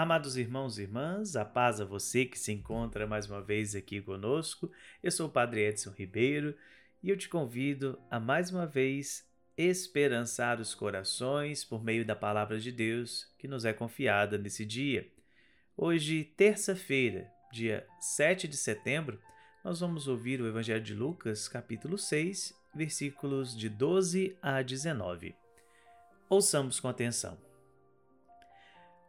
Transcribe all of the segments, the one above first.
Amados irmãos e irmãs, a paz a você que se encontra mais uma vez aqui conosco. Eu sou o Padre Edson Ribeiro e eu te convido a mais uma vez esperançar os corações por meio da palavra de Deus que nos é confiada nesse dia. Hoje, terça-feira, dia 7 de setembro, nós vamos ouvir o Evangelho de Lucas, capítulo 6, versículos de 12 a 19. Ouçamos com atenção.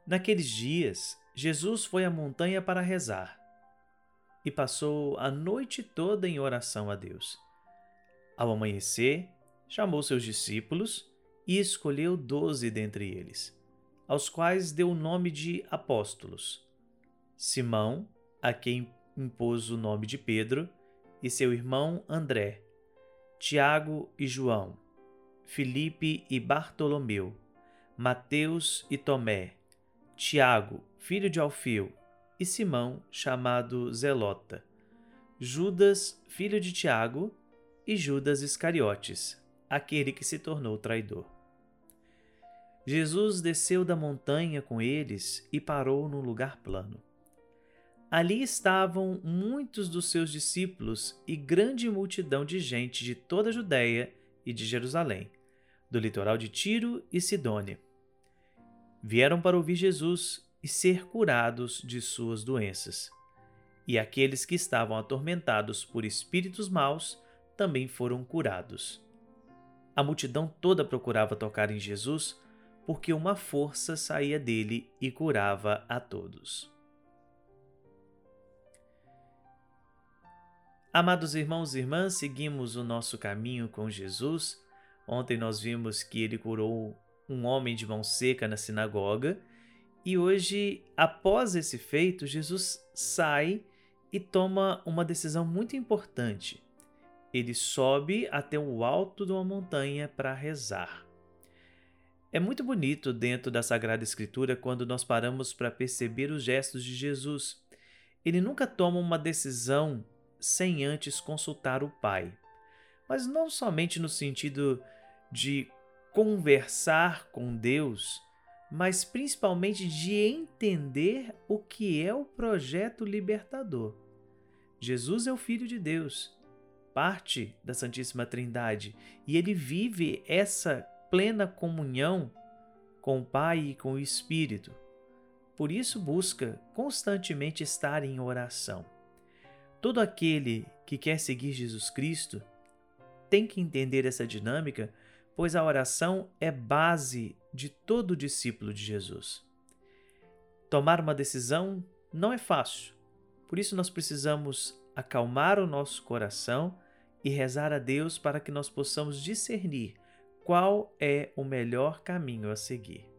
Naqueles dias, Jesus foi à montanha para rezar e passou a noite toda em oração a Deus. Ao amanhecer, chamou seus discípulos e escolheu doze dentre eles, aos quais deu o nome de apóstolos: Simão, a quem impôs o nome de Pedro, e seu irmão André, Tiago e João, Filipe e Bartolomeu, Mateus e Tomé Tiago, filho de Alfeu, e Simão, chamado Zelota, Judas, filho de Tiago, e Judas Iscariotes, aquele que se tornou traidor. Jesus desceu da montanha com eles e parou num lugar plano. Ali estavam muitos dos seus discípulos e grande multidão de gente de toda a Judéia e de Jerusalém, do litoral de Tiro e Sidônia vieram para ouvir Jesus e ser curados de suas doenças. E aqueles que estavam atormentados por espíritos maus também foram curados. A multidão toda procurava tocar em Jesus, porque uma força saía dele e curava a todos. Amados irmãos e irmãs, seguimos o nosso caminho com Jesus. Ontem nós vimos que ele curou um homem de mão seca na sinagoga. E hoje, após esse feito, Jesus sai e toma uma decisão muito importante. Ele sobe até o alto de uma montanha para rezar. É muito bonito dentro da Sagrada Escritura quando nós paramos para perceber os gestos de Jesus. Ele nunca toma uma decisão sem antes consultar o Pai. Mas não somente no sentido de conversar com Deus, mas principalmente de entender o que é o projeto libertador. Jesus é o Filho de Deus, parte da Santíssima Trindade, e ele vive essa plena comunhão com o Pai e com o Espírito. Por isso, busca constantemente estar em oração. Todo aquele que quer seguir Jesus Cristo tem que entender essa dinâmica pois a oração é base de todo discípulo de Jesus. Tomar uma decisão não é fácil, por isso nós precisamos acalmar o nosso coração e rezar a Deus para que nós possamos discernir qual é o melhor caminho a seguir.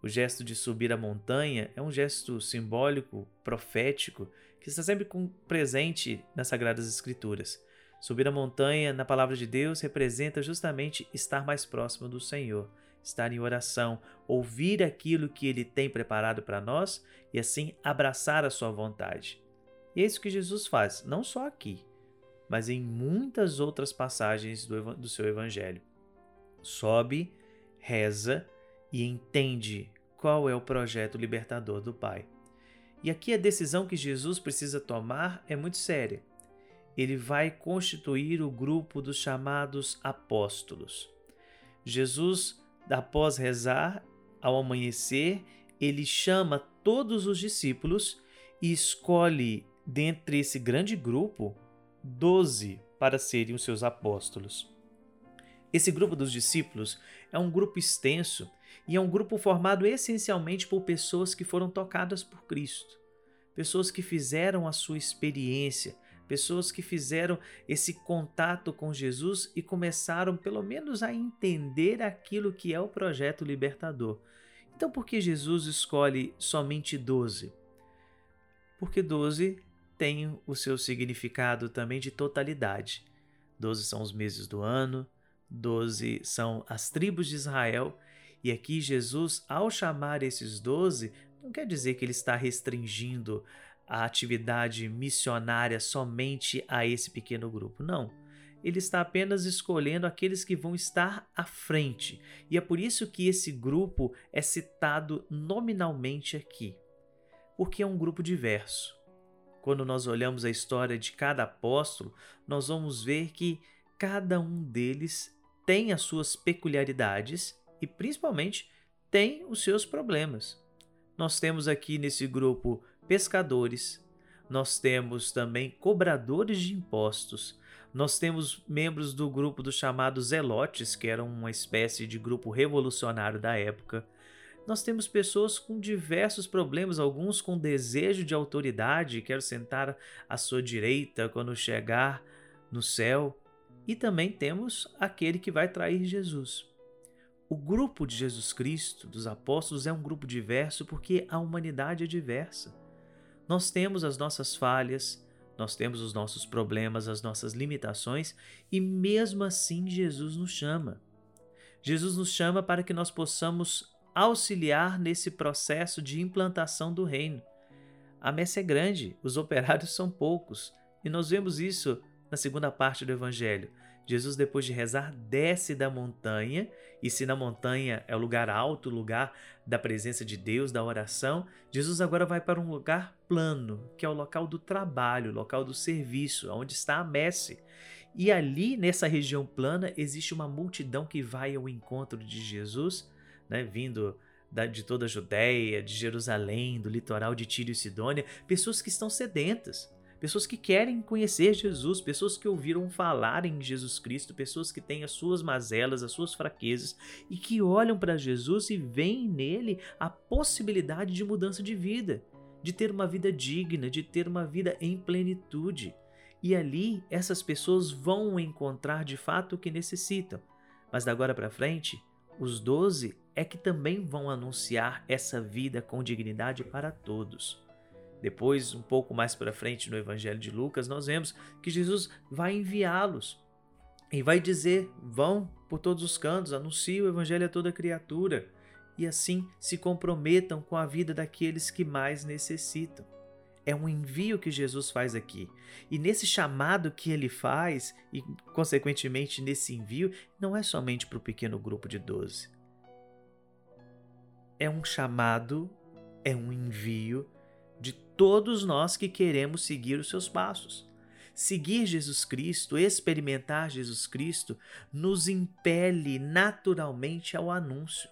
O gesto de subir a montanha é um gesto simbólico, profético, que está sempre presente nas Sagradas Escrituras. Subir a montanha, na palavra de Deus, representa justamente estar mais próximo do Senhor, estar em oração, ouvir aquilo que Ele tem preparado para nós e assim abraçar a Sua vontade. E é isso que Jesus faz, não só aqui, mas em muitas outras passagens do, do seu Evangelho. Sobe, reza e entende qual é o projeto libertador do Pai. E aqui a decisão que Jesus precisa tomar é muito séria ele vai constituir o grupo dos chamados apóstolos. Jesus, após rezar, ao amanhecer, ele chama todos os discípulos e escolhe dentre esse grande grupo doze para serem os seus apóstolos. Esse grupo dos discípulos é um grupo extenso e é um grupo formado essencialmente por pessoas que foram tocadas por Cristo, pessoas que fizeram a sua experiência, pessoas que fizeram esse contato com Jesus e começaram pelo menos a entender aquilo que é o projeto libertador. Então, por que Jesus escolhe somente 12? Porque 12 tem o seu significado também de totalidade. 12 são os meses do ano, 12 são as tribos de Israel, e aqui Jesus, ao chamar esses 12, não quer dizer que ele está restringindo a atividade missionária somente a esse pequeno grupo. Não. Ele está apenas escolhendo aqueles que vão estar à frente. E é por isso que esse grupo é citado nominalmente aqui. porque é um grupo diverso. Quando nós olhamos a história de cada apóstolo, nós vamos ver que cada um deles tem as suas peculiaridades e, principalmente, tem os seus problemas. Nós temos aqui nesse grupo pescadores, nós temos também cobradores de impostos, nós temos membros do grupo dos chamados Zelotes, que eram uma espécie de grupo revolucionário da época. Nós temos pessoas com diversos problemas, alguns com desejo de autoridade, quero sentar à sua direita quando chegar no céu. E também temos aquele que vai trair Jesus. O grupo de Jesus Cristo, dos apóstolos, é um grupo diverso porque a humanidade é diversa. Nós temos as nossas falhas, nós temos os nossos problemas, as nossas limitações e mesmo assim Jesus nos chama. Jesus nos chama para que nós possamos auxiliar nesse processo de implantação do reino. A messe é grande, os operários são poucos, e nós vemos isso na segunda parte do Evangelho. Jesus, depois de rezar, desce da montanha, e se na montanha é o lugar alto, o lugar da presença de Deus, da oração, Jesus agora vai para um lugar plano, que é o local do trabalho, o local do serviço, onde está a messe. E ali, nessa região plana, existe uma multidão que vai ao encontro de Jesus, né, vindo de toda a Judéia, de Jerusalém, do litoral de Tiro e Sidônia, pessoas que estão sedentas, pessoas que querem conhecer Jesus, pessoas que ouviram falar em Jesus Cristo, pessoas que têm as suas mazelas, as suas fraquezas e que olham para Jesus e veem nele a possibilidade de mudança de vida, de ter uma vida digna, de ter uma vida em plenitude. E ali essas pessoas vão encontrar de fato o que necessitam. Mas da agora para frente, os doze é que também vão anunciar essa vida com dignidade para todos. Depois, um pouco mais para frente no Evangelho de Lucas, nós vemos que Jesus vai enviá-los e vai dizer: vão por todos os cantos, anunciem o Evangelho a toda criatura e assim se comprometam com a vida daqueles que mais necessitam. É um envio que Jesus faz aqui. E nesse chamado que ele faz, e consequentemente nesse envio, não é somente para o pequeno grupo de doze. É um chamado, é um envio todos nós que queremos seguir os seus passos. Seguir Jesus Cristo, experimentar Jesus Cristo, nos impele naturalmente ao anúncio.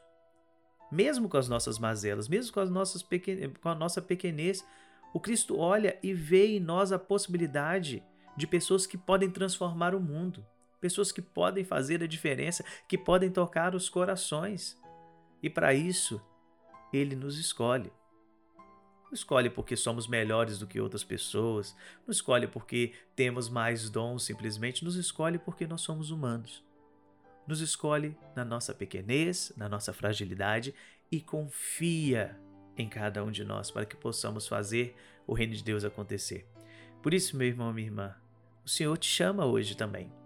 Mesmo com as nossas mazelas, mesmo com, as nossas pequen... com a nossa pequenez, o Cristo olha e vê em nós a possibilidade de pessoas que podem transformar o mundo, pessoas que podem fazer a diferença, que podem tocar os corações. E para isso, Ele nos escolhe. Não escolhe porque somos melhores do que outras pessoas, não escolhe porque temos mais dons, simplesmente nos escolhe porque nós somos humanos. Nos escolhe na nossa pequenez, na nossa fragilidade e confia em cada um de nós para que possamos fazer o reino de Deus acontecer. Por isso, meu irmão, minha irmã, o Senhor te chama hoje também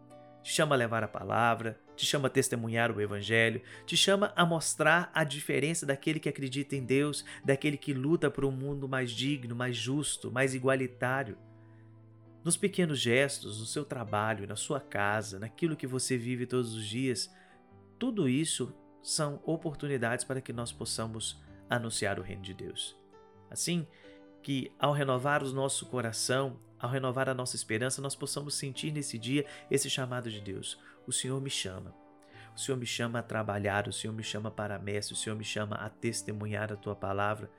te chama a levar a palavra, te chama a testemunhar o Evangelho, te chama a mostrar a diferença daquele que acredita em Deus, daquele que luta por um mundo mais digno, mais justo, mais igualitário. Nos pequenos gestos, no seu trabalho, na sua casa, naquilo que você vive todos os dias, tudo isso são oportunidades para que nós possamos anunciar o reino de Deus. Assim que, ao renovar o nosso coração, ao renovar a nossa esperança, nós possamos sentir nesse dia esse chamado de Deus. O Senhor me chama. O Senhor me chama a trabalhar, o Senhor me chama para a messe, o Senhor me chama a testemunhar a tua palavra,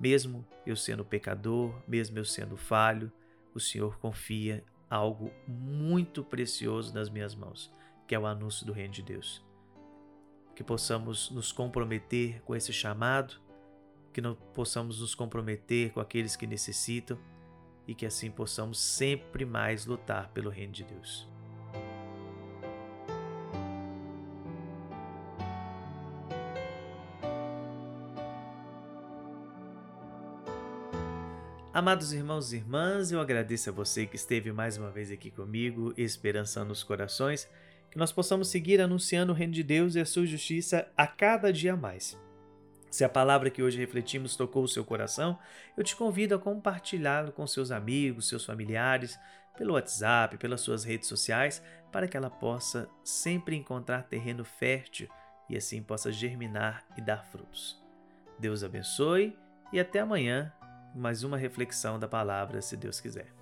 mesmo eu sendo pecador, mesmo eu sendo falho, o Senhor confia algo muito precioso nas minhas mãos, que é o anúncio do reino de Deus. Que possamos nos comprometer com esse chamado, que não possamos nos comprometer com aqueles que necessitam e que assim possamos sempre mais lutar pelo reino de Deus. Amados irmãos e irmãs, eu agradeço a você que esteve mais uma vez aqui comigo, esperançando os corações, que nós possamos seguir anunciando o reino de Deus e a sua justiça a cada dia mais. Se a palavra que hoje refletimos tocou o seu coração, eu te convido a compartilhá-lo com seus amigos, seus familiares, pelo WhatsApp, pelas suas redes sociais, para que ela possa sempre encontrar terreno fértil e assim possa germinar e dar frutos. Deus abençoe e até amanhã, mais uma reflexão da palavra, se Deus quiser.